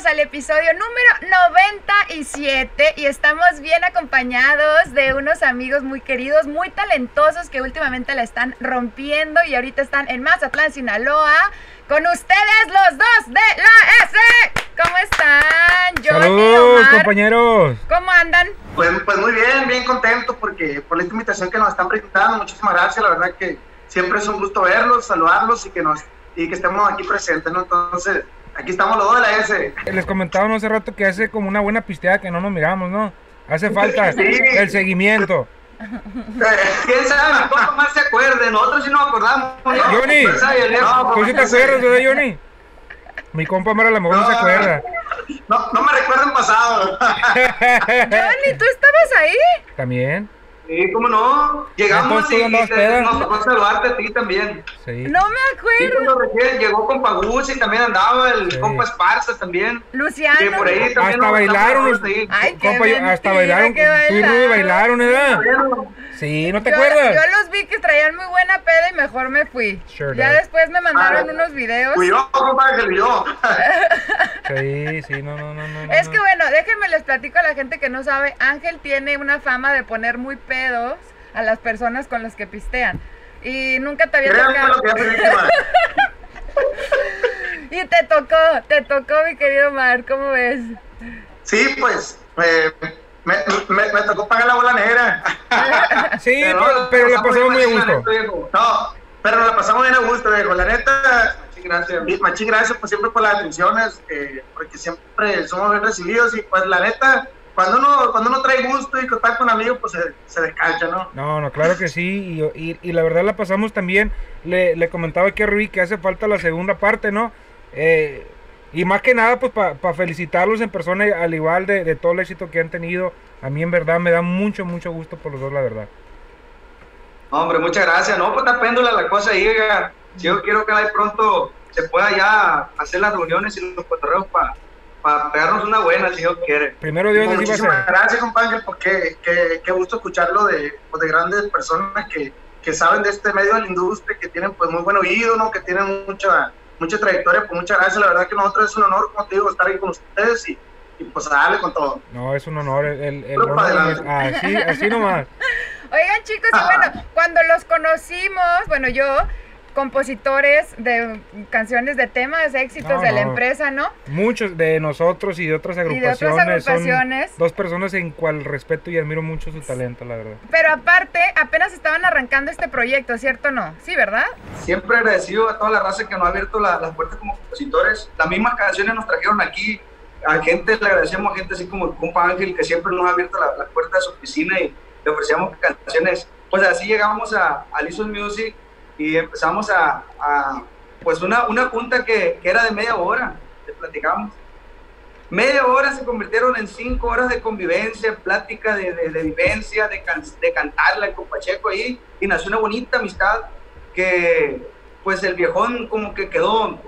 Bienvenidos al episodio número 97 y estamos bien acompañados de unos amigos muy queridos, muy talentosos que últimamente la están rompiendo y ahorita están en Mazatlán, Sinaloa. Con ustedes los dos de la S. ¿Cómo están? Johnny, compañeros. ¿Cómo andan? Pues, pues muy bien, bien contento porque por la invitación que nos están brindando, muchísimas gracias, la verdad que siempre es un gusto verlos, saludarlos y que nos y que estemos aquí presentes, ¿no? Entonces, aquí estamos los dos de la S. Les comentábamos hace rato que hace como una buena pisteada que no nos miramos, ¿no? Hace falta Sí. el seguimiento. ¿Quién sabe? ¿Cómo más se acuerde? Nosotros sí nos acordamos. ¿no? Johnny, Pues, el- no, ¿tú sí te pues, acuerdas, verdad, Johnny? Mi compa Mara a lo mejor no se acuerda. No, no me recuerden pasado. Johnny, ¿tú estabas ahí? También, Sí, ¿cómo no? Llegamos Entonces, ¿tú y, y te- peda? nos tocó saludarte a ti también. sí. No me Sí, acuerdo. cuando recién llegó con Pagus y también andaba el Sí. compa Esparza también. Luciano. Que por ahí también Hasta nos bailaron. Ay, qué compa, hasta bailaron, que tú y Rudy bailaron. bailaron, ¿verdad? Sí, ¿no te Yo, acuerdas? yo los vi que traían muy buena peda y mejor me fui. Sure ya did. después me mandaron Ah, unos videos. Fui yo, compa y yo. Sí, sí, no, no, no, no. Es no. que bueno, déjenme les platico a la gente que no sabe, Ángel tiene una fama de poner muy pedos a las personas con las que pistean. Y nunca te había tocado. Y te tocó, te tocó mi querido Mar, ¿cómo ves? Sí, pues, eh, me, me, me tocó pagar la bola negra. Sí, pero, pero la pasamos muy a gusto. No, pero la pasamos bien a gusto, viejo. La neta, gracias. Machín gracias pues, siempre por las atenciones, eh, porque siempre somos bien recibidos y pues la neta, cuando uno, cuando uno trae gusto y contar con amigos, pues se, se descancha, ¿no? No, no, claro que sí. Y, y- y la verdad la pasamos también. Le, le comentaba aquí a Rui que hace falta la segunda parte, ¿no? Eh, y más que nada, pues para felicitarlos en persona, al igual de, de todo el éxito que han tenido. A mí en verdad me da mucho, mucho gusto por los dos, la verdad. Hombre, muchas gracias. No, pues está péndula la cosa ahí, Yo quiero que ahí pronto se pueda ya hacer las reuniones y los cotorreos para pegarnos una buena, si Dios quiere. Primero Dios así va a muchísimas ser. gracias, compadre, porque qué, qué gusto escucharlo de, pues, de grandes personas que, que saben de este medio de la industria, que tienen pues muy buen oído, ¿no? que tienen mucha mucha trayectoria. Pues muchas gracias, la verdad que nosotros es un honor, como te digo, estar ahí con ustedes y, y pues a darle con todo. No, es un honor. El, el, para honor es- así, así nomás. Oigan chicos, y bueno, cuando los conocimos, bueno yo, compositores de canciones de temas, éxitos No, de la no. empresa, ¿no? Muchos de nosotros y de otras de otras agrupaciones. agrupaciones. Son dos personas en cual respeto y admiro mucho su talento, la verdad. Pero aparte, apenas estaban arrancando este proyecto, ¿cierto o no? Sí, ¿verdad? Siempre agradecido a toda la raza que nos ha abierto la- las puertas como compositores. Las mismas canciones nos trajeron aquí. A gente le agradecemos a gente así como el compa Ángel, que siempre nos ha abierto la- las puertas de su oficina y le ofrecíamos canciones. Pues así llegamos a, a Listen Music y empezamos a, a, pues una, una junta que, que era de media hora, te platicamos. Media hora se convirtieron en cinco horas de convivencia, plática de, de, de vivencia, de, can, de cantarla el compacheco ahí, y nació una bonita amistad que, pues el viejón como que quedó,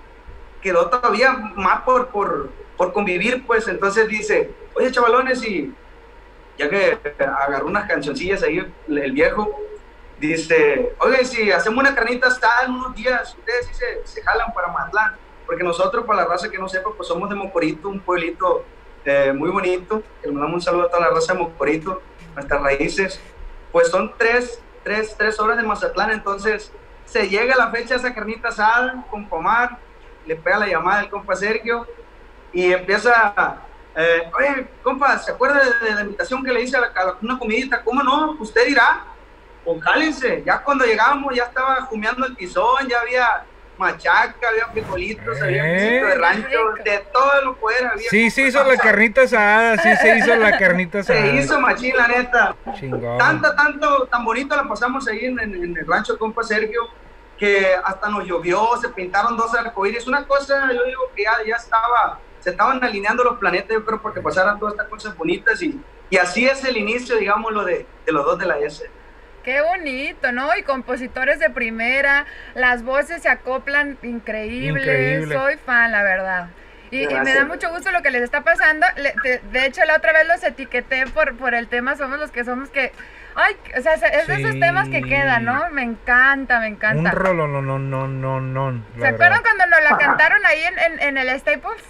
quedó todavía más por, por, por convivir, pues entonces dice, oye chavalones, y ya que agarró unas cancioncillas ahí el viejo, dice, oye, si hacemos una carnita asada en unos días, ustedes sí se, se jalan para Matlán, porque nosotros, para la raza que no sepa, pues somos de Mocorito, un pueblito eh, muy bonito, le mandamos un saludo a toda la raza de Mocorito, nuestras raíces, pues son tres, tres, tres horas de Mazatlán, entonces se llega la fecha de esa carnita asada con Pomar, le pega la llamada del compa Sergio y empieza, eh, oye, compa, ¿se acuerda de, de la invitación que le hice a, la, a una comidita? ¿Cómo no? Usted dirá, pues jálense, ya cuando llegamos ya estaba humeando el tizón, ya había machaca, había frijolitos, había ¿Eh? quesito de rancho, de todo lo poder había. Sí se hizo la carnita asada, sí se hizo la carnita asada. Se hizo machín, la neta. Chingón. Tanta, tanto, tan bonito la pasamos ahí en, en- en el rancho compa Sergio, que hasta nos llovió, se pintaron dos arcoíris, una cosa, yo digo que ya, ya estaba, se estaban alineando los planetas, yo creo, porque pasaran todas estas cosas bonitas y, y así es el inicio, digámoslo, de, de los dos de la S. Qué bonito, ¿no? Y compositores de primera, las voces se acoplan increíbles. Increíble. Soy fan, la verdad. Y, y me da mucho gusto lo que les está pasando. Le- de, de hecho, la otra vez los etiqueté por, por el tema Somos los que somos que... Ay, o sea, es de esos temas que quedan, ¿no? Me encanta, me Un encanta. rolo, no, no, no, no, no. ¿Se acuerdan cuando nos la cantaron ahí en, en, en el Staples?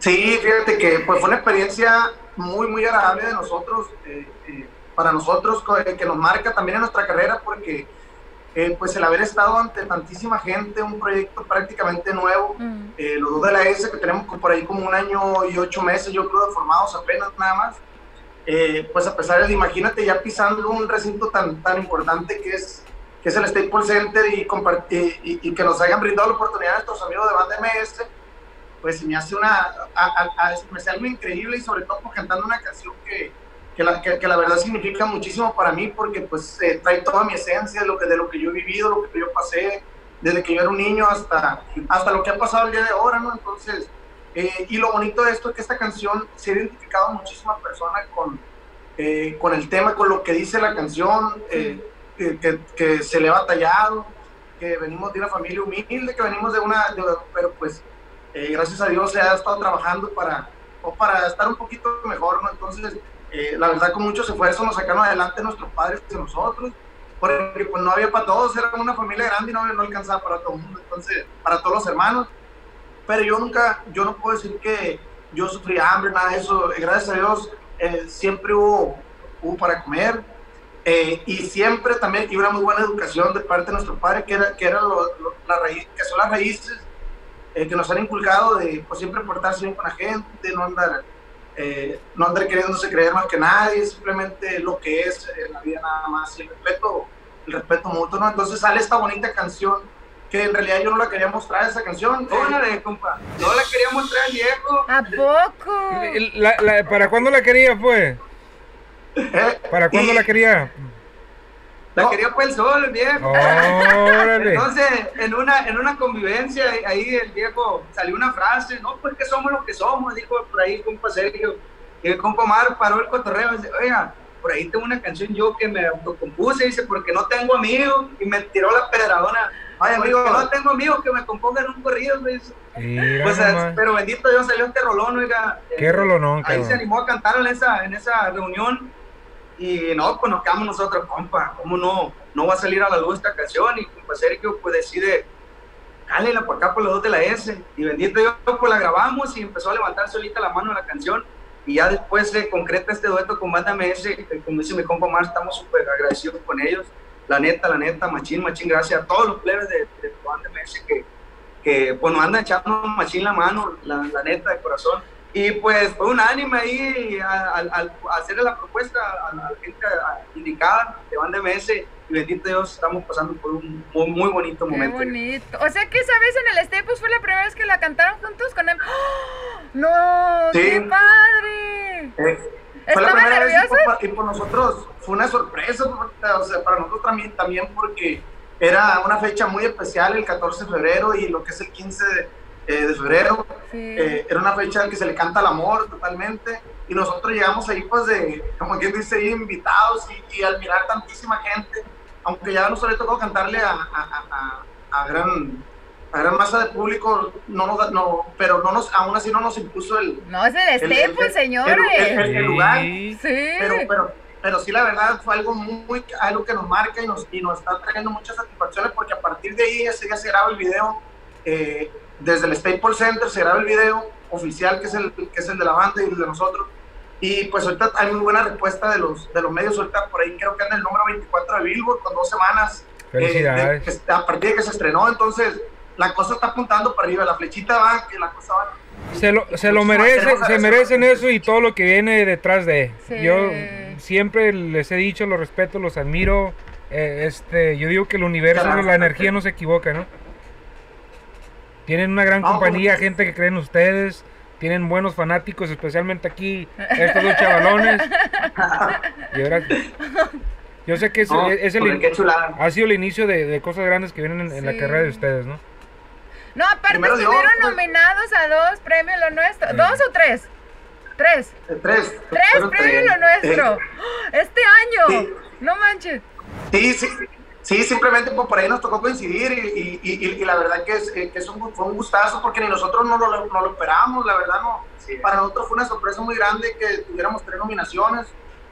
Sí, fíjate que pues, fue una experiencia muy, muy agradable de nosotros, eh, para nosotros, que nos marca también en nuestra carrera, porque eh, pues el haber estado ante tantísima gente, un proyecto prácticamente nuevo, Mm. eh, los dos de la S que tenemos por ahí como un año y ocho meses, yo creo, formados apenas nada más, eh, pues a pesar de, imagínate ya pisando un recinto tan, tan importante que es, que es el Staples Center y, y, y- que nos hayan brindado la oportunidad a nuestros amigos de Banda MS, pues se me hace una, a, a- a- me hace algo increíble y sobre todo por cantando una canción que, que, la, que, que la verdad significa muchísimo para mí porque pues eh, trae toda mi esencia de lo, que, de lo que yo he vivido, lo que yo pasé, desde que yo era un niño hasta, hasta lo que ha pasado el día de ahora, ¿no? Entonces, eh, y lo bonito de esto es que esta canción se ha identificado a muchísimas personas con, eh, con el tema, con lo que dice la canción, eh, que, que- se le ha batallado, que venimos de una familia humilde, que venimos de una, de- pero pues eh, gracias a Dios se ha estado trabajando para, o para estar un poquito mejor, ¿no? Entonces, eh, la verdad con muchos esfuerzos nos sacaron adelante nuestros padres y nosotros, porque pues no había para todos, era una familia grande y no, no alcanzaba para todo el mundo, entonces, para todos los hermanos, pero yo nunca, yo no puedo decir que yo sufrí hambre, nada de eso, Eh, gracias a Dios eh, siempre hubo, hubo para comer, eh, y siempre también y una muy buena educación de parte de nuestros padres, que, era, que, era lo- lo- la raíz, que son las raíces eh, que nos han inculcado de pues, siempre portarse bien con la gente, no andar, eh, no andar queriéndose creer más que nadie, simplemente lo que es en la vida nada más, y el respeto, el respeto mutuo, ¿no? Entonces sale esta bonita canción, que en realidad yo no la quería mostrar, esa canción. Órale, compa. No la quería mostrar al viejo. ¿A poco? La- la- ¿Para cuándo la quería, pues? eh, ¿Para cuándo y- la quería? La No. quería para el sol, el viejo. Órale. Entonces, en una, en una convivencia, ahí- el viejo salió una frase, no, pues que somos lo que somos, dijo por ahí el compa Sergio. Y el compa Omar paró el cotorreo y dice, oiga, por ahí tengo una canción yo que me autocompuse, dice, porque no tengo amigos, y me tiró la pedradona. Ay, amigo, no tengo amigos que me compongan un corrido, me dice. Mira Pues, pero bendito Dios salió este rolón, oiga. Qué Eh, rolonón, Ahí se cabrón. animó a cantar en esa, en esa reunión y no, pues nos quedamos nosotros, compa, ¿cómo no? No va a salir a la luz esta canción y compa Sergio pues decide, cálela por acá por los dos de la S y bendito Dios, pues la grabamos y empezó a levantar solita la mano la canción. Y ya después se concreta este dueto con Banda MS, como dice mi compa Mar, estamos súper agradecidos con ellos, la neta, la neta, machín, machín, gracias a todos los plebes de, de Banda MS que, que pues nos andan echando machín la mano, la neta, de corazón. Y pues fue unánime ahí al, hacerle la propuesta a la gente indicada de Banda MS y bendito Dios, estamos pasando por un muy, muy bonito Qué momento. bonito. O sea que esa vez en el Staples fue la primera vez que la cantaron juntos con él. ¡Oh! ¡No! Sí. ¡Qué padre! Eh, fue la ¿Estaban primera vez y por, y por nosotros fue una sorpresa, o sea, para nosotros también, también porque era una fecha muy especial, el 14 de febrero y lo que es el 15 de, eh, de febrero, Sí. eh, era una fecha en que se le canta el amor totalmente y nosotros llegamos ahí pues de, como quien dice, invitados y, y al mirar tantísima gente, aunque ya no le tocó cantarle a, a, a- a- gran... A gran masa de público, no nos, no, pero no nos, aún así no nos impuso el, No, es el el- el- el- señores. el- el- el lugar. Sí. Sí. pero, pero, pero sí, la verdad fue algo muy, algo que nos marca y nos, y nos está trayendo muchas satisfacciones porque a partir de ahí ese día se graba el video, eh, desde el Staples Center se graba el video oficial que es el, que es el de la banda y el de nosotros. Y pues ahorita hay muy buena respuesta de los, de los medios, ahorita por ahí creo que anda el número 24 de Billboard con dos semanas. eh, Felicidades. de- a partir de que se estrenó, entonces la cosa está apuntando para arriba, la flechita va, que la cosa va. Se lo, se lo merece, se merecen eso y todo lo que viene detrás de. Sí. Yo siempre les he dicho, los respeto, los admiro. eh, este, yo digo que el universo, Claro. la energía no se equivoca, ¿no? Tienen una gran No, compañía, pues- gente que cree en ustedes. Tienen buenos fanáticos, especialmente aquí, estos dos chavalones. Y ahora, yo sé que es, No, es el, chulada. ha sido el inicio de, de cosas grandes que vienen en, en la carrera de ustedes, ¿no? No, aparte Primero estuvieron pues. nominados a dos premios lo nuestro. Sí. ¿Dos o tres? Tres. Eh, Tres. Tres premios tres. lo nuestro. Este año. Sí. No manches. Sí, sí, sí, simplemente pues, por ahí nos tocó coincidir y, y, y, la verdad que, es, eh, que es un, fue un gustazo porque ni nosotros no lo, no lo esperábamos, la verdad no. Para nosotros fue una sorpresa muy grande que tuviéramos tres nominaciones.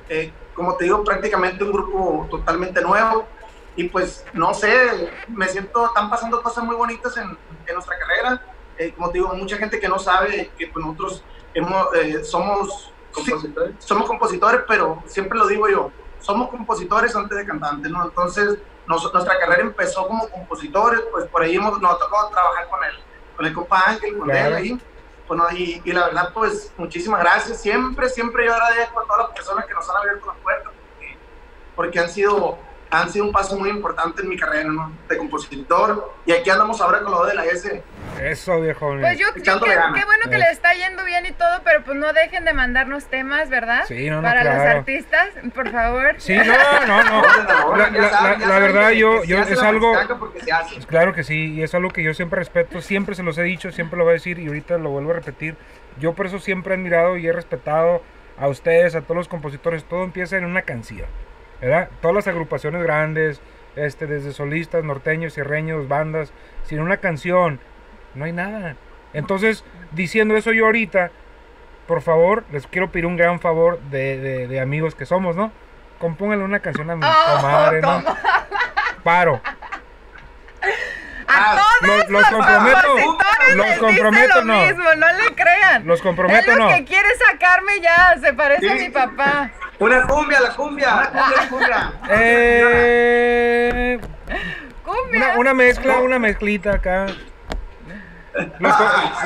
Eh, como te digo, prácticamente un grupo totalmente nuevo. Y pues, no sé, me siento, están pasando cosas muy bonitas en, en nuestra carrera. Eh, como te digo, mucha gente que no sabe que pues, nosotros hemos, somos compositores. somos compositores, pero siempre lo digo yo, somos compositores antes de cantantes, ¿no? Entonces, nuestra carrera empezó como compositores, pues por ahí hemos, nos tocó trabajar con él, con el compa Ángel, con él ahí. Bueno, y, y, la verdad, pues muchísimas gracias. Siempre, siempre yo agradezco a todas las personas que nos han abierto las puertas, porque, porque han sido han sido un paso muy importante en mi carrera, ¿no? De compositor. Y aquí andamos ahora con lo de la S. Eso, viejo. Pues yo, yo qué, qué, bueno que le está yendo bien y todo, pero pues no dejen de mandarnos temas, ¿verdad? Sí, no, no, Para los artistas, por favor. Sí, no, no, no. la, la, la, verdad, yo, yo es algo... Claro que sí, y es algo que yo siempre respeto, siempre se los he dicho, siempre lo voy a decir y ahorita lo vuelvo a repetir. Yo por eso siempre he admirado y he respetado a ustedes, a todos los compositores. Todo empieza en una canción. ¿Verdad? Todas las agrupaciones grandes, este, desde solistas, norteños, sierreños, bandas, sin una canción, no hay nada. Entonces, diciendo eso yo ahorita, por favor, les quiero pedir un gran favor de, de, amigos que somos, ¿no? Compónganle una canción a mi oh, comadre, ¿no? Paro. A ah, todos los, comprometo, los comprometo, no. Mismo, no le crean. Los comprometo, es lo no. que quiere sacarme ya, se parece a mi papá. Una cumbia, la cumbia, una cumbia, cumbia. Eh, cumbia. Una, mezcla, una mezclita acá. ¿Los,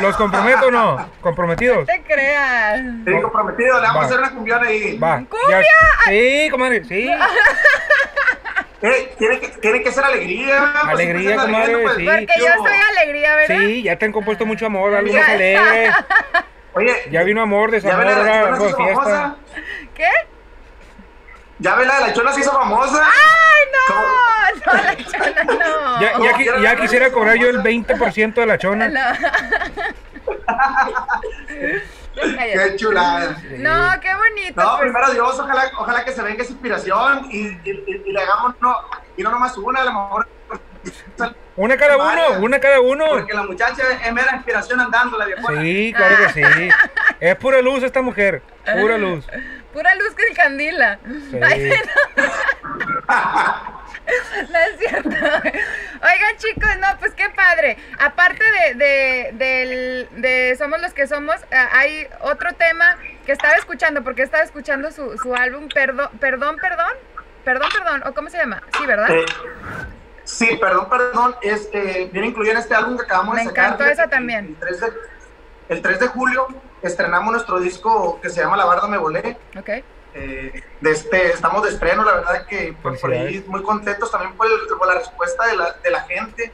¿Los, comprometo o no? ¿Comprometidos? No te creas. Sí, comprometido. Le vamos a hacer una cumbión ahí. Va. ¿Cumbia? Sí, comadre, sí. Eh, tiene, que, tiene que ser alegría. Pues, alegría, comadre, pues. sí. Porque yo soy alegría, ¿verdad? Sí, ya te han compuesto mucho amor, algo más alegre. Oye. Ya vino amor, desamor, algo de fiesta. ¿Qué? Ya ve la de la chona se hizo famosa. ¡Ay, no! No, la chona no. Ya, ya, quisiera cobrar yo el 20% de la chona. qué chulada. No, qué bonito. No, pues. primero Dios, ojalá, ojalá que se venga esa inspiración y, y, le hagamos, no, y no nomás una, a lo mejor. Una cada uno, una cada uno. Porque la muchacha es mera inspiración andando, la viejona. Sí, claro que sí. Es pura luz esta mujer, pura luz. Pura luz que candila. Sí. no. es cierto. Oigan, chicos, no, pues qué padre. Aparte de, de, de Somos los que somos, ah, hay otro tema que estaba escuchando, porque estaba escuchando su, su álbum, Perdón, Perdón, Perdón. Perdón, Perdón, ¿o cómo se llama? Sí, ¿verdad? Eh, sí, Perdón, Perdón, es, eh, viene incluido en este álbum que acabamos de sacar. Me encantó esa también. El 3, de, el 3 de julio estrenamos nuestro disco que se llama La Barda Me Volé. Ok. Eh, de este, estamos de estreno, la verdad que por, por ahí muy contentos también por, la respuesta de la, de la gente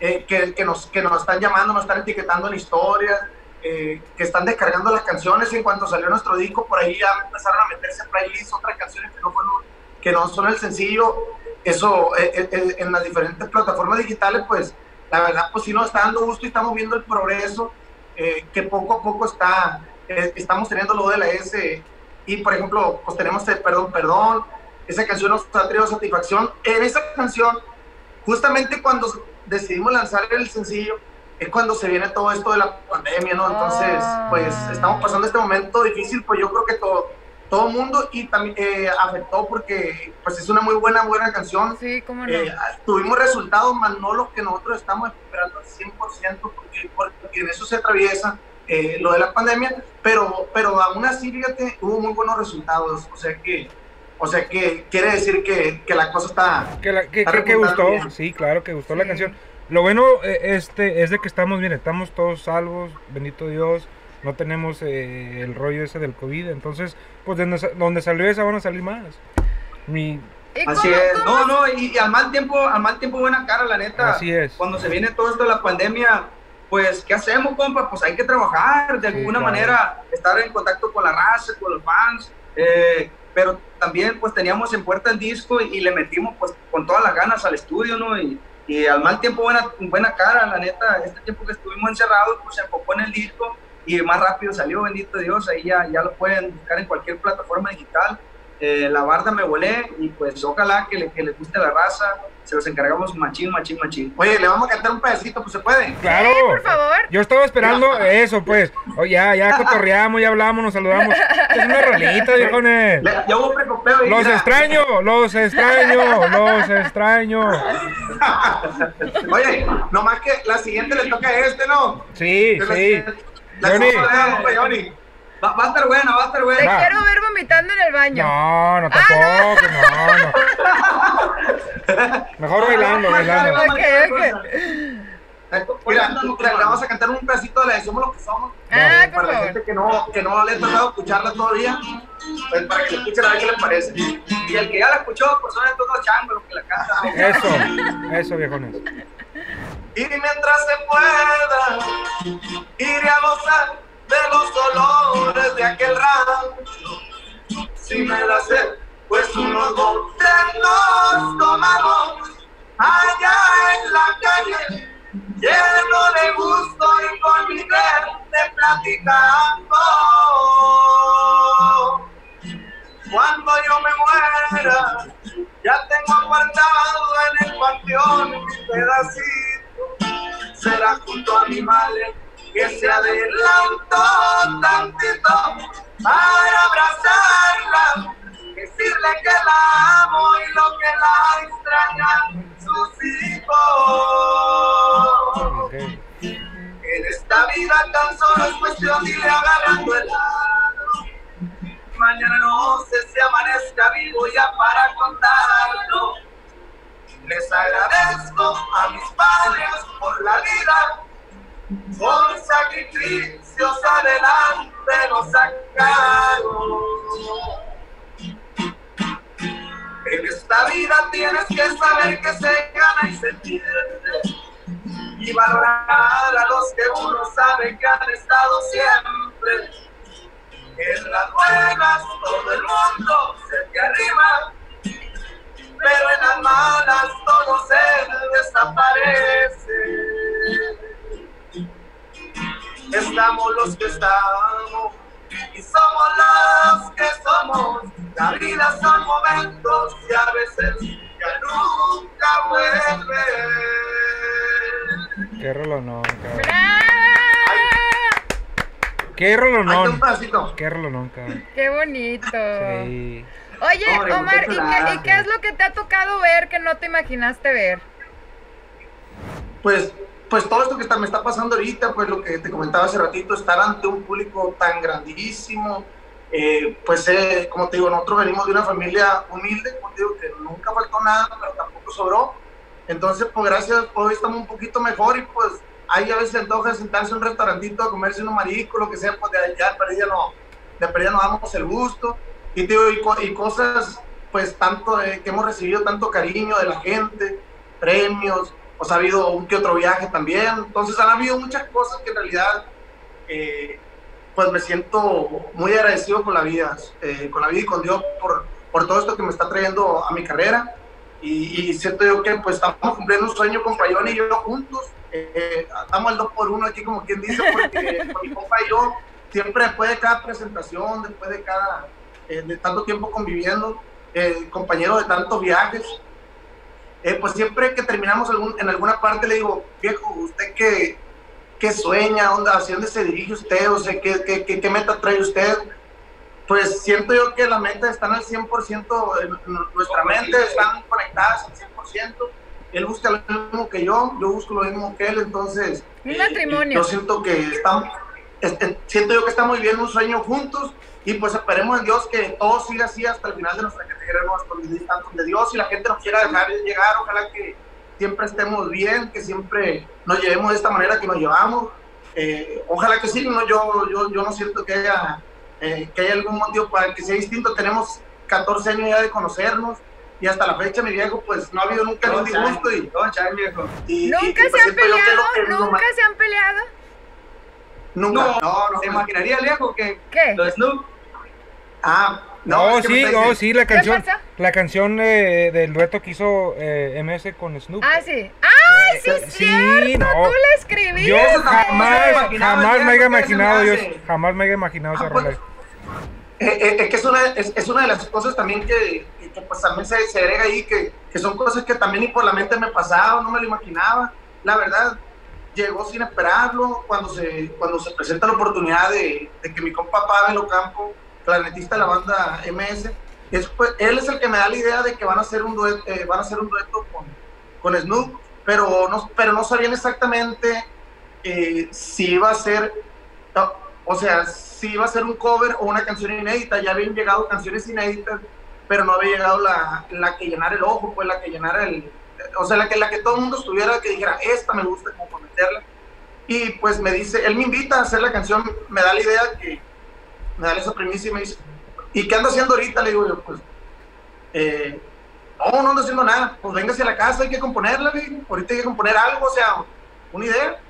eh, que, que, nos, que nos están llamando, nos están etiquetando en historias, eh, que están descargando las canciones en cuanto salió nuestro disco, por ahí ya empezaron a meterse playlists, otras canciones que no, fueron, que no son el sencillo. Eso en las diferentes plataformas digitales, pues la verdad, pues sí nos está dando gusto y estamos viendo el progreso eh, que poco a poco está, eh, estamos teniendo lo de la S. Y por ejemplo, pues tenemos Perdón, Perdón, esa canción nos ha traído satisfacción. En esa canción, justamente cuando decidimos lanzar el sencillo, es cuando se viene todo esto de la pandemia, ¿no? Entonces, pues ah. estamos pasando este momento difícil, pues yo creo que todo, todo mundo y también eh, afectó porque pues es una muy buena, buena canción. Sí, cómo no. tuvimos resultados, más no los que nosotros estamos esperando al 100% porque, porque en eso se atraviesa eh, lo de la pandemia, pero, pero aún así, fíjate, hubo muy buenos resultados, o sea que... O sea que quiere decir que, que la cosa está... Que, la, que, que, gustó, sí, claro, que gustó la canción. Lo bueno eh, este, es de que estamos bien, estamos todos salvos, bendito Dios no tenemos eh, el rollo ese del COVID, entonces, pues de donde salió esa van a salir más. Mi... Así es, no, no, y, al mal tiempo, al mal tiempo buena cara, la neta. Así es. Cuando se viene todo esto de la pandemia, pues, ¿qué hacemos, compa? Pues hay que trabajar, de alguna manera, estar en contacto con la raza, con los fans, eh, pero también, pues, teníamos en puerta el disco y, le metimos, pues, con todas las ganas al estudio, ¿no? Y, y al mal tiempo buena, buena cara, la neta, este tiempo que estuvimos encerrados, pues se enfocó en el disco y más rápido salió, bendito Dios, ahí ya, ya lo pueden buscar en cualquier plataforma digital. eh, la barda me volé y pues ojalá que, le, que les guste la raza. Se los encargamos machín, machín, machín. Oye, le vamos a cantar un pedacito, pues se puede. Claro. Sí, por favor. Yo estaba esperando eso, pues. Oye, ya, ya cotorreamos, ya hablamos, nos saludamos. Es una rolita, viejones. Ya hubo precopeo y Los mira, extraño, los extraño, los extraño. Oye, nomás que la siguiente le toca a este, ¿no? Sí, sí. Johnny. compa Johnny. Va, va a estar buena, va a estar Te buena. Va. quiero ver vomitando en el baño. No, no tampoco, no, no. Mejor bailando, bailando. Ok, ok. Eh, Mira, mira, le vamos a cantar un pedacito de la de Somos lo que somos. Ah, por para la favor. gente que no, que no le ha tocado escucharla todavía, pues para que la escuchen a ver qué les parece. Y el que ya la escuchó, pues son estos dos changos los que la cantan. Eso, eso, viejones. Y mientras se pueda, iré a gozar de los olores de aquel rancho. Si me la sé, pues unos botes nos tomamos allá en la calle, lleno de gusto y con mi gente platicando. Cuando yo me muera, ya tengo guardado en el panteón mi pedacito. Será junto a mi madre que se adelantó tantito para abrazarla, decirle que la amo y lo que la extrañan sus hijos. En esta vida tan solo es cuestión de irle agarrando el lado. Mañana no sé si amanezca vivo ya para contarlo. Les agradezco a mis padres por la vida. Con sacrificios adelante nos sacaron. En esta vida tienes que saber que se gana y se pierde y valorar a los que uno sabe que han estado siempre. En las buenas todo el mundo se te arrima, pero en las malas todo se desaparece. Estamos los que estamos y somos los que somos. La vida son momentos y a veces ya nunca vuelven. Qué rolonón, cabrón. Qué rolonón. pedacito. Qué rolonón, cabrón. ¡Qué bonito! Sí. Oye, Omar, ¿y qué, ¿y qué es lo que te ha tocado ver que no te imaginaste ver? Pues, pues todo esto que está, me está pasando ahorita, pues lo que te comentaba hace ratito, estar ante un público tan grandísimo, eh, pues eh, como te digo, nosotros venimos de una familia humilde, como te digo, que nunca faltó nada, pero tampoco sobró. Entonces, pues gracias, hoy estamos un poquito mejor y pues ahí a veces se antoja sentarse en un restaurantito a comerse unos mariscos, lo que sea, pues de allá de perdida no, de perdida nos damos el gusto. Y, digo, y, co- y cosas, pues tanto, eh, que hemos recibido tanto cariño de la gente, premios, pues ha habido un que otro viaje también. Entonces han habido muchas cosas que en realidad, eh, pues me siento muy agradecido con la vida, eh, con la vida y con Dios por, por todo esto que me está trayendo a mi carrera. Y, y siento yo que pues estamos cumpliendo un sueño con Payón y yo juntos. Eh, estamos al 2 por 1 aquí como quien dice, porque mi compa y yo siempre después de cada presentación, después de cada, eh, de tanto tiempo conviviendo, eh, compañeros de tantos viajes, eh, pues siempre que terminamos algún, en alguna parte le digo, viejo, ¿usted qué, qué sueña? ¿Dónde, ¿Hacia dónde se dirige usted? O sea, ¿qué, qué, qué, qué meta trae usted? Pues siento yo que las metas están al 100% en nuestra mente, están conectadas al 100%. Él busca lo mismo que yo, yo busco lo mismo que él, entonces... Un eh, matrimonio. Yo siento que estamos, este, siento yo que estamos viviendo un sueño juntos y pues esperemos en Dios que todo siga así hasta el final de nuestra carrera, ¿no? hasta donde, Dios y la gente nos quiera dejar llegar, ojalá que siempre estemos bien, que siempre nos llevemos de esta manera que nos llevamos. Eh, ojalá que sí, no, yo, yo, yo no siento que haya, eh, que haya algún motivo para que sea distinto. Tenemos 14 años ya de conocernos y hasta la fecha, mi viejo, pues no ha habido nunca ningún disgusto. Y, Todo chay, viejo. y- ¿Nunca y, se pues, han peleado? ¿Nunca se han peleado? Nunca. No, No, no, ¿Se no. imaginaría, viejo, que ¿Qué? lo Snoop? Ah, No, no, es me sí, está no, sí, la ¿Qué canción. pasa? La canción eh, del dueto que hizo eh, MS con Snoop. Ah, sí. ¡Ay, sí, Eh, es sí, cierto! no. Tú la escribiste. Yo jamás, jamás me había imaginado, yo jamás me había imaginado esa Ah, rola. eh, eh, que es una, es, es, una de las cosas también que, que pues también se, se, agrega ahí, que, que son cosas que también ni por la mente me pasaba, no me lo imaginaba. La verdad, llegó sin esperarlo, cuando se, cuando se presenta la oportunidad de, de que mi compa Pavel Ocampo, clarinetista de la banda MS, es, pues, él es el que me da la idea de que van a hacer un dueto, eh, van a hacer un dueto con, con Snoop, pero no, pero no sabían exactamente eh, si iba a ser, o sea, si iba a ser un cover o una canción inédita. Ya habían llegado canciones inéditas, pero no había llegado la, la que llenara el ojo, pues la que llenara el, o sea, la que, la que todo el mundo estuviera, que dijera, esta me gusta como meterla. Y pues me dice, él me invita a hacer la canción, me da la idea que, me da esa premisa y me dice, ¿y qué ando haciendo ahorita? Le digo yo, pues, eh, no, no ando haciendo nada, pues véngase a la casa, hay que componerla, ahorita hay que componer algo, o sea, una idea.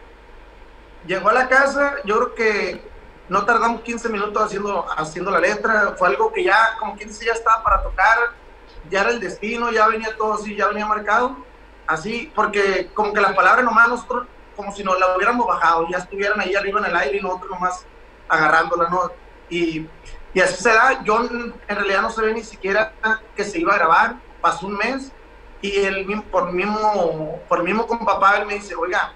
Llegó a la casa, yo creo que no tardamos 15 minutos haciendo, haciendo la letra, fue algo que ya, como quien dice, ya estaba para tocar, ya era el destino, ya venía todo así, ya venía marcado, así, porque como que las palabras nomás nosotros, como si nos la hubiéramos bajado, ya estuvieran ahí arriba en el aire y nosotros nomás agarrándola, ¿no? Y, y así se da, yo en realidad no sabía ni siquiera que se iba a grabar, pasó un mes, y él por mismo, por mismo con papá, él me dice, oiga,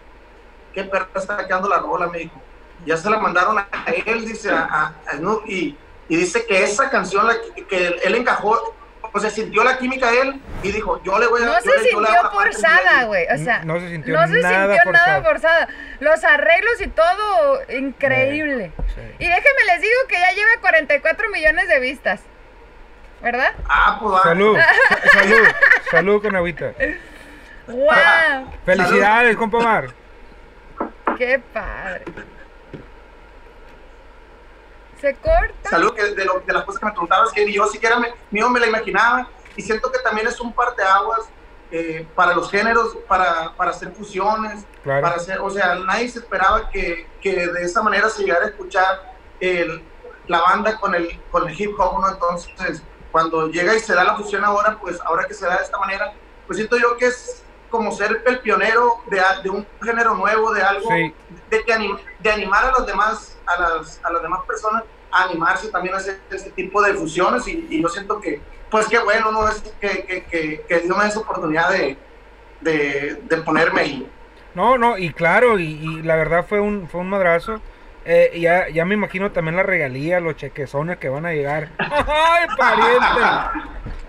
qué perra está quedando la rola, me dijo. Ya se la mandaron a él, dice, a, a, a y, y, dice que esa canción, la, que él encajó, o sea, sintió la química de él y dijo, yo le voy a... No se le, sintió forzada, güey. O sea, no se sintió, no se nada, sintió forzada. nada forzada. Los arreglos y todo, increíble. Sí, sí. Y déjenme les digo que ya lleva 44 millones de vistas. ¿Verdad? Ah, pues. Salud, salud, salud con agüita. ¡Wow! Felicidades, compa Mar. ¡Qué padre! ¿Se corta? Salud, que de, lo, de las cosas que me preguntabas, que yo siquiera me, mío me la imaginaba y siento que también es un parteaguas eh, para los géneros, para, para hacer fusiones, Claro. para hacer, o sea, nadie se esperaba que, que de esa manera se llegara a escuchar el, la banda con el, con el hip hop, ¿no? Entonces, cuando llega y se da la fusión ahora, pues ahora que se da de esta manera, pues siento yo que es como ser el pionero de, de un género nuevo, de algo, Sí. de, que anim- de animar a los demás, a las, a las demás personas a animarse también a hacer este tipo de fusiones y, y yo siento que, pues qué bueno, ¿no? Es que, que, que, que da esa oportunidad de, de, de ponerme ahí. No, no, y claro, y, y la verdad fue un, fue un madrazo. Eh, ya, ya me imagino también la regalía, los chequezones que van a llegar. ¡Ay, pariente!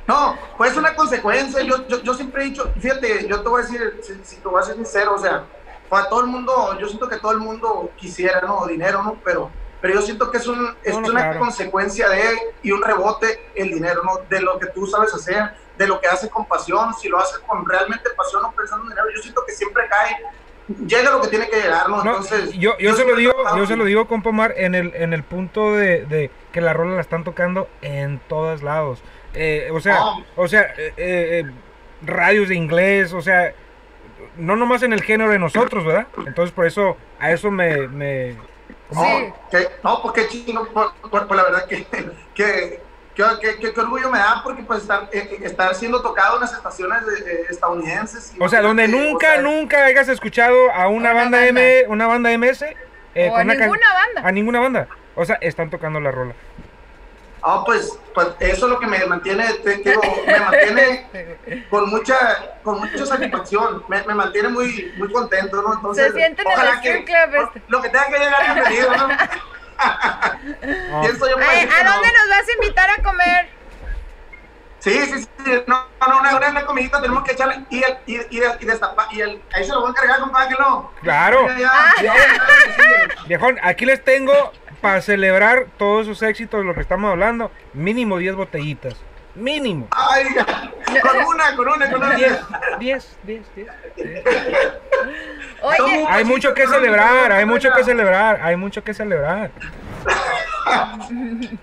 No, pues es una consecuencia. Yo, yo, yo siempre he dicho, fíjate, yo te voy a decir, si, si te voy a ser sincero, o sea, para todo el mundo, yo siento que todo el mundo quisiera, ¿no? Dinero, ¿no? Pero, pero yo siento que es, un, es No, no, una claro. consecuencia de y un rebote el dinero, ¿no? De lo que tú sabes hacer, de lo que haces con pasión, si lo haces con realmente pasión, no pensando en dinero. Yo siento que siempre cae, llega lo que tiene que llegar, ¿no? Entonces, yo, yo se lo digo, yo se lo digo, compa Mar, en el, en el punto de, de que la rola la están tocando en todos lados. Eh, o sea, No. o sea, eh, eh, eh, radios de inglés, o sea, no nomás en el género de nosotros, ¿verdad? Entonces por eso, a eso me, me No, Sí. que, no, porque por- por la verdad que, que, que, que- que- que orgullo me da porque pues estar, eh, eh, estar siendo tocado en las estaciones de- eh, estadounidenses. O sea, donde que, o nunca, sea, nunca hayas escuchado a una, Una banda, banda. M, una banda MS. eh, O con a ninguna banda. A ninguna banda. O sea, están tocando la rola. Ah, pues, pues eso es lo que me mantiene, te digo, me mantiene con mucha, con mucha satisfacción, me, me mantiene muy, muy contento, ¿no? Entonces, Se siente en el que Club este. lo que tenga que llegar bienvenido, ¿no? Pienso yo Ay, que ¿A no. dónde nos vas a invitar a comer? Sí, sí, sí, no, no, una, una, una comidita tenemos que echarle y, el, y, y, y destapar, y el, ahí se lo voy a encargar, compadre, que no. Claro. Viejón, aquí les tengo para celebrar todos sus éxitos, lo que estamos hablando, mínimo 10 botellitas. Mínimo. Ay, con una, con una, con una. 10, 10, 10, 10. Oye, Hay mucho que celebrar, hay mucho que celebrar, hay mucho que celebrar.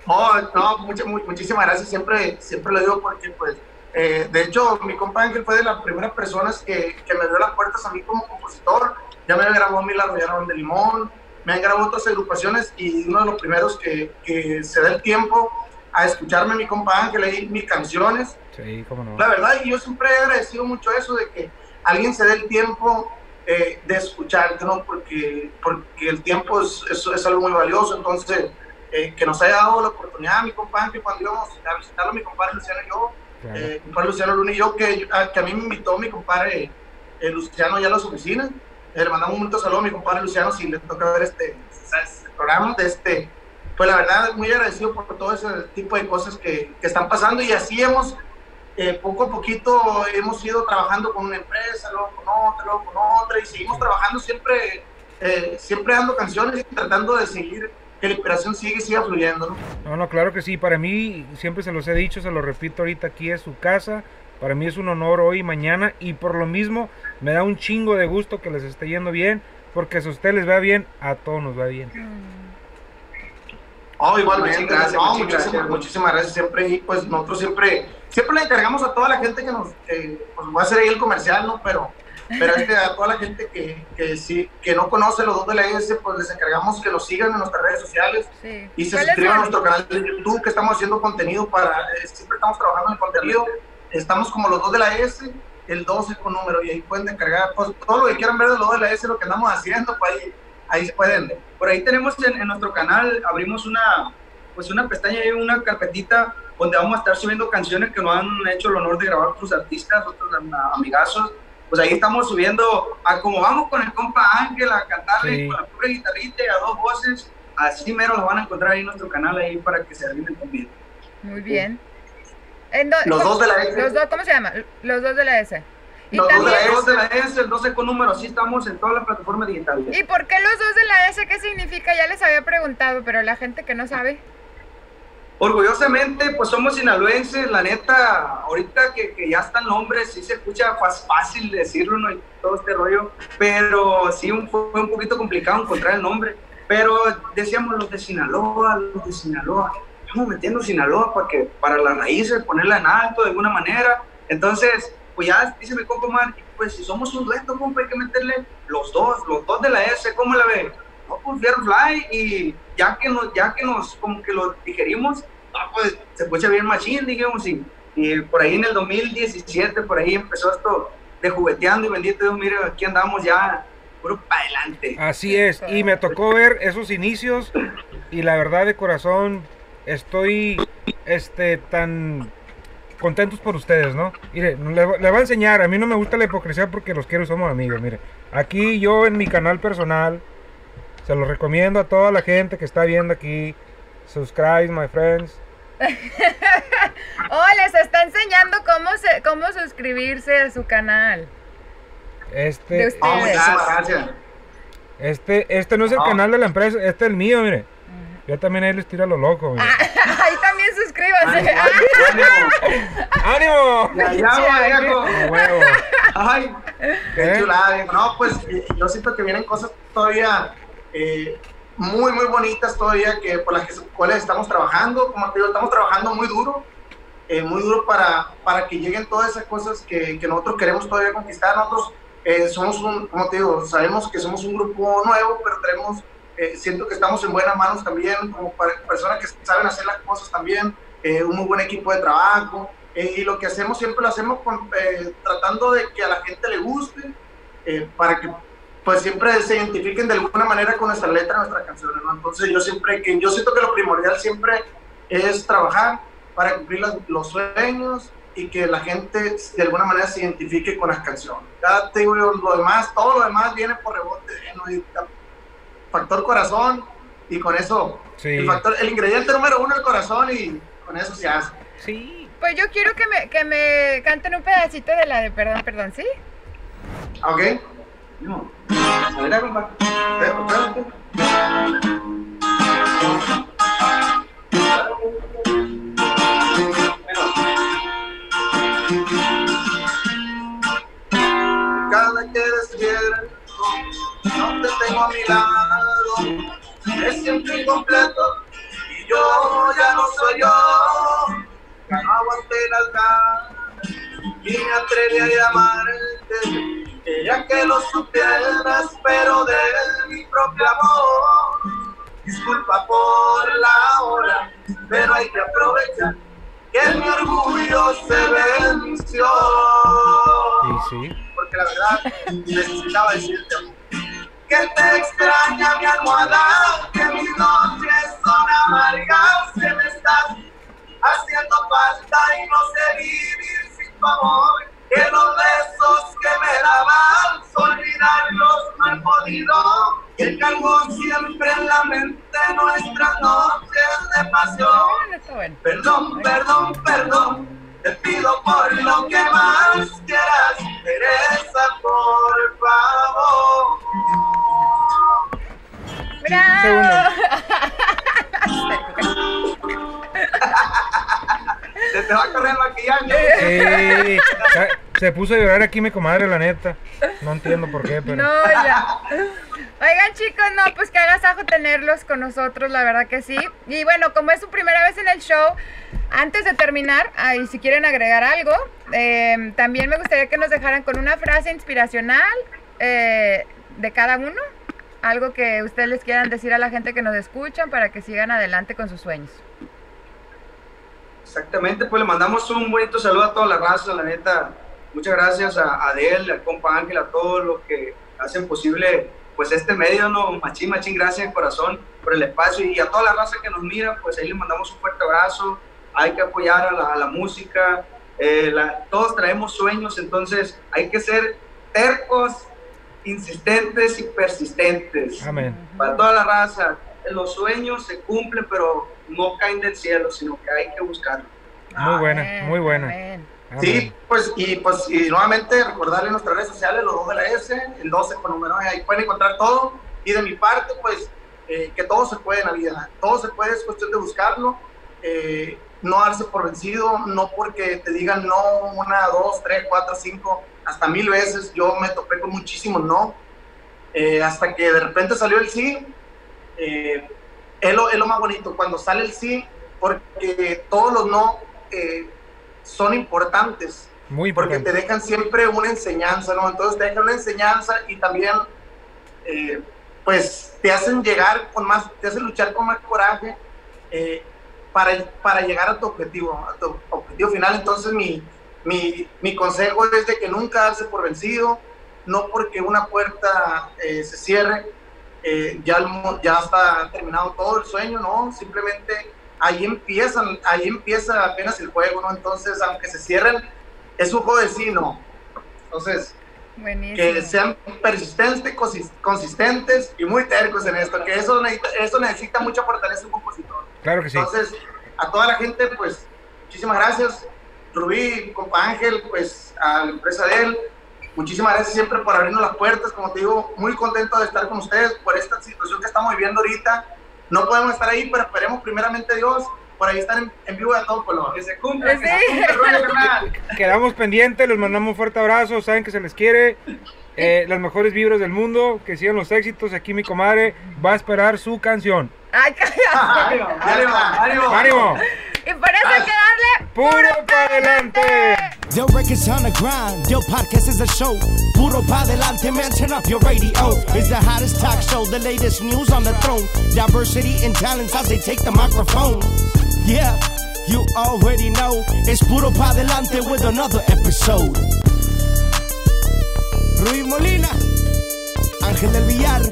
Oh, no, mucha- mu- muchísimas gracias, siempre, siempre lo digo porque, pues, eh, de hecho, mi compa Ángel fue de las primeras personas que, que me abrió las puertas a mí como compositor. Ya me grabó a mí La Arrollaron de Limón, me han grabado otras agrupaciones y uno de los primeros que, que se da el tiempo a escucharme mi compa Ángel ahí mis canciones. Sí, cómo no. La verdad, y yo siempre he agradecido mucho eso de que alguien se dé el tiempo eh, de escucharte, ¿no? Porque, porque el tiempo es, es, es algo muy valioso, entonces eh, que nos haya dado la oportunidad, mi compadre, cuando íbamos a visitarlo, mi compadre Luciano y yo, Claro. eh, compadre Luciano Luna y yo, que, a, que a mí me invitó mi compadre eh, Luciano ya a las oficinas. Eh, le mandamos un saludo a mi compadre Luciano si le toca ver este, este programa. De este, pues la verdad, muy agradecido por todo ese tipo de cosas que, que están pasando y así hemos, eh, poco a poquito, hemos ido trabajando con una empresa, luego con otra, luego con otra y seguimos trabajando siempre, eh, siempre dando canciones y tratando de seguir que la inspiración sigue, siga fluyendo. ¿no? No, no, claro que sí. Para mí, siempre se los he dicho, se lo repito ahorita, aquí es su casa. Para mí es un honor hoy y mañana. Y por lo mismo, me da un chingo de gusto que les esté yendo bien. Porque si a usted les va bien, a todos nos va bien. Oh, igualmente, Muchas gracias, no, muchas muchísimas, gracias. muchísimas gracias. Siempre, y pues nosotros siempre, siempre le encargamos a toda la gente que nos, eh, pues voy a hacer ahí el comercial, ¿no? Pero, pero este, a toda la gente que, que sí, que no conoce los dos de la ES, pues les encargamos que nos sigan en nuestras redes sociales Sí. y se ¿Cuáles suscriban a nuestro canal de YouTube, que estamos haciendo contenido para, eh, siempre estamos trabajando en el contenido. Estamos como los dos de la S, el 12 con número, y ahí pueden descargar pues, todo lo que quieran ver de los dos de la S, lo que andamos haciendo, pues ahí, ahí se pueden. Por ahí tenemos en, en nuestro canal, abrimos una, pues una pestaña y una carpetita donde vamos a estar subiendo canciones que nos han hecho el honor de grabar otros artistas, otros am- amigazos. Pues ahí estamos subiendo, a como vamos con el compa Ángel a cantarle Sí. con la pura guitarrita y a dos voces, así mero lo van a encontrar ahí en nuestro canal ahí para que se arrimen conmigo. Muy bien. ¿En dó- Los dos de la S. Los dos, ¿cómo se llama? Los dos de la S. Y Los dos de también, 2 de la S, el 12 con número, así estamos en todas las plataformas digitales. ¿y por qué los dos de la S? ¿Qué significa? Ya les había preguntado, pero la gente que no sabe. Orgullosamente, pues somos sinaloenses, la neta, ahorita que, que ya están nombres, sí se escucha fácil decirlo, ¿no? Y todo este rollo, pero sí un- fue un poquito complicado encontrar el nombre. Pero decíamos los de Sinaloa, los de Sinaloa, estamos metiendo Sinaloa para que, para las raíces, ponerla en alto de alguna manera. Entonces, pues ya dice mi compa pues si somos un dueto, compa, hay que meterle los dos, los dos de la S, ¿cómo la ve? No, pues Fly, y ya que nos, ya que nos, como que lo digerimos, pues se escucha bien machín, digamos, y, y por ahí en el 2017, por ahí empezó esto de jugueteando, y bendito Dios, mire, aquí andamos ya, puro para adelante. Así es. Y me tocó ver esos inicios. Y la verdad, de corazón, estoy este tan contentos por ustedes, ¿no? Mire, le, voy a enseñar. A mí no me gusta la hipocresía porque los quiero y somos amigos. Mire, aquí yo en mi canal personal. Se los recomiendo a toda la gente que está viendo aquí. Subscribe, my friends. Oh, les está enseñando cómo, se, cómo suscribirse a su canal. Este. Oh, muchísimas gracias. este, este no es el No. canal de la empresa, este es el mío, mire. Yo también ahí les tiro a lo loco, mire. Ahí también suscríbanse. ¡Ánimo! Ya, ya, Chale. viejo. A huevo. Ay, qué ¿Eh? chulada. No, pues eh, yo siento que vienen cosas todavía eh, muy, muy bonitas todavía que por las que- cuales estamos trabajando. Como te digo, estamos trabajando muy duro, eh, muy duro para, para que lleguen todas esas cosas que, que nosotros queremos todavía conquistar. Nosotros eh, somos un, como te digo, sabemos que somos un grupo nuevo, pero tenemos, eh, siento que estamos en buenas manos también, como para- personas que saben hacer las cosas también, eh, un muy buen equipo de trabajo. Eh, y lo que hacemos siempre lo hacemos con, eh, tratando de que a la gente le guste, para que pues siempre se identifiquen de alguna manera con nuestra letra, nuestras canciones, ¿no? Entonces yo siempre, que yo siento que lo primordial siempre es trabajar para cumplir las- los sueños y que la gente de alguna manera se identifique con las canciones. Ya te digo, lo demás, todo lo demás viene por rebote, ¿no? Y, factor corazón y con eso, Sí. el, factor, el ingrediente número uno el corazón y con eso se hace. Sí. Pues yo quiero que me, que me canten un pedacito de la de Perdón, Perdón, ¿sí? ¿Ok? No. Espérate. Cada que despierto, no te tengo a mi lado, me siento incompleto y yo ya no soy yo. Aguanté las ganas y me atreví a llamarte. Quería que lo supieras, pero de mi propio amor. Disculpa por la hora, pero hay que aprovechar que mi orgullo se venció. Sí, sí. Porque la verdad necesitaba decirte. que te extraña mi almohada, que mis noches son amargas, que me estás haciendo falta y no sé vivir sin tu amor, que los besos que me daban, olvidarlos no he podido, que cargo siempre en la mente nuestras noches de pasión. Perdón, perdón, perdón, te pido por lo que más quieras, Teresa, por favor. ¡Bravo! Se te va a correr el maquillaje. Sí, se- puso a llorar aquí mi comadre, la neta. No entiendo por qué, pero. No, ya. Oigan, chicos, no, pues que agasajo tenerlos con nosotros, la verdad que sí. Y bueno, como es su primera vez en el show, antes de terminar, ahí si quieren agregar algo, eh, también me gustaría que nos dejaran con una frase inspiracional eh, de cada uno. Algo que ustedes les quieran decir a la gente que nos escuchan para que sigan adelante con sus sueños. Exactamente, pues le mandamos un bonito saludo a toda la raza, la neta. Muchas gracias a Adel, al compa Ángel, a todos los que hacen posible pues este medio, ¿no? Machín, machín, gracias de corazón por el espacio y a toda la raza que nos mira, pues ahí le mandamos un fuerte abrazo. Hay que apoyar a la, a la música, eh, la- todos traemos sueños, entonces hay que ser tercos, insistentes y persistentes. Amén. Para toda la raza, los sueños se cumplen, pero no caen del cielo, sino que hay que buscarlos. Muy buena, muy buena. Amén. Sí, pues y pues y nuevamente recordarle en nuestras redes sociales, los dos de la S, el 12 con número ahí pueden encontrar todo. Y de mi parte, pues eh, que todo se puede en la vida, todo se puede, es cuestión de buscarlo, eh, no darse por vencido, no porque te digan no una, dos, tres, cuatro, cinco, hasta mil veces. Yo me topé con muchísimos no, eh, hasta que de repente salió el sí. Es, lo, es lo más bonito, cuando sale el sí, porque todos los no eh, son importantes Muy porque importante. te dejan siempre una enseñanza, ¿no? Entonces te dejan una enseñanza y también, eh, pues, te hacen llegar con más, te hacen luchar con más coraje eh, para, para llegar a tu objetivo, a tu objetivo final. Entonces mi, mi, mi consejo es de que nunca darse por vencido, no porque una puerta eh, se cierre, eh, ya, ya está terminado todo el sueño, ¿no? Simplemente ahí empiezan, ahí empieza apenas el juego, ¿no? Entonces, aunque se cierren, es un juego de sí, ¿no? Entonces, Buenísimo. que sean persistentes, consis- consistentes y muy tercos en esto, que eso necesita, eso necesita mucha fortaleza un compositor. Claro que sí. Entonces, a toda la gente, pues, muchísimas gracias. Rubí, compa Ángel, pues, a la empresa de él, muchísimas gracias siempre por abrirnos las puertas. Como te digo, muy contento de estar con ustedes por esta situación que estamos viviendo ahorita. No podemos estar ahí, pero esperemos primeramente Dios por ahí estar en, en vivo de todo color. Que se cumpla, que Sí. se cumpla el rollo, carnal. Quedamos pendientes, les mandamos un fuerte abrazo, saben que se les quiere. Eh, las mejores vibras del mundo, que sigan los éxitos. Aquí mi comadre va a esperar su canción. Ay, cállate. Ánimo, ánimo, ánimo. Y por eso hay que darle ¡Puro para adelante! Yo records on the grind, yo podcast is a show. Puro pa delante, man, turn up your radio. It's the hottest talk show, the latest news on the throne. Diversity and talents as they take the microphone. Yeah, you already know. It's Puro pa delante with another episode. Ruiz Molina, Ángel del Villar,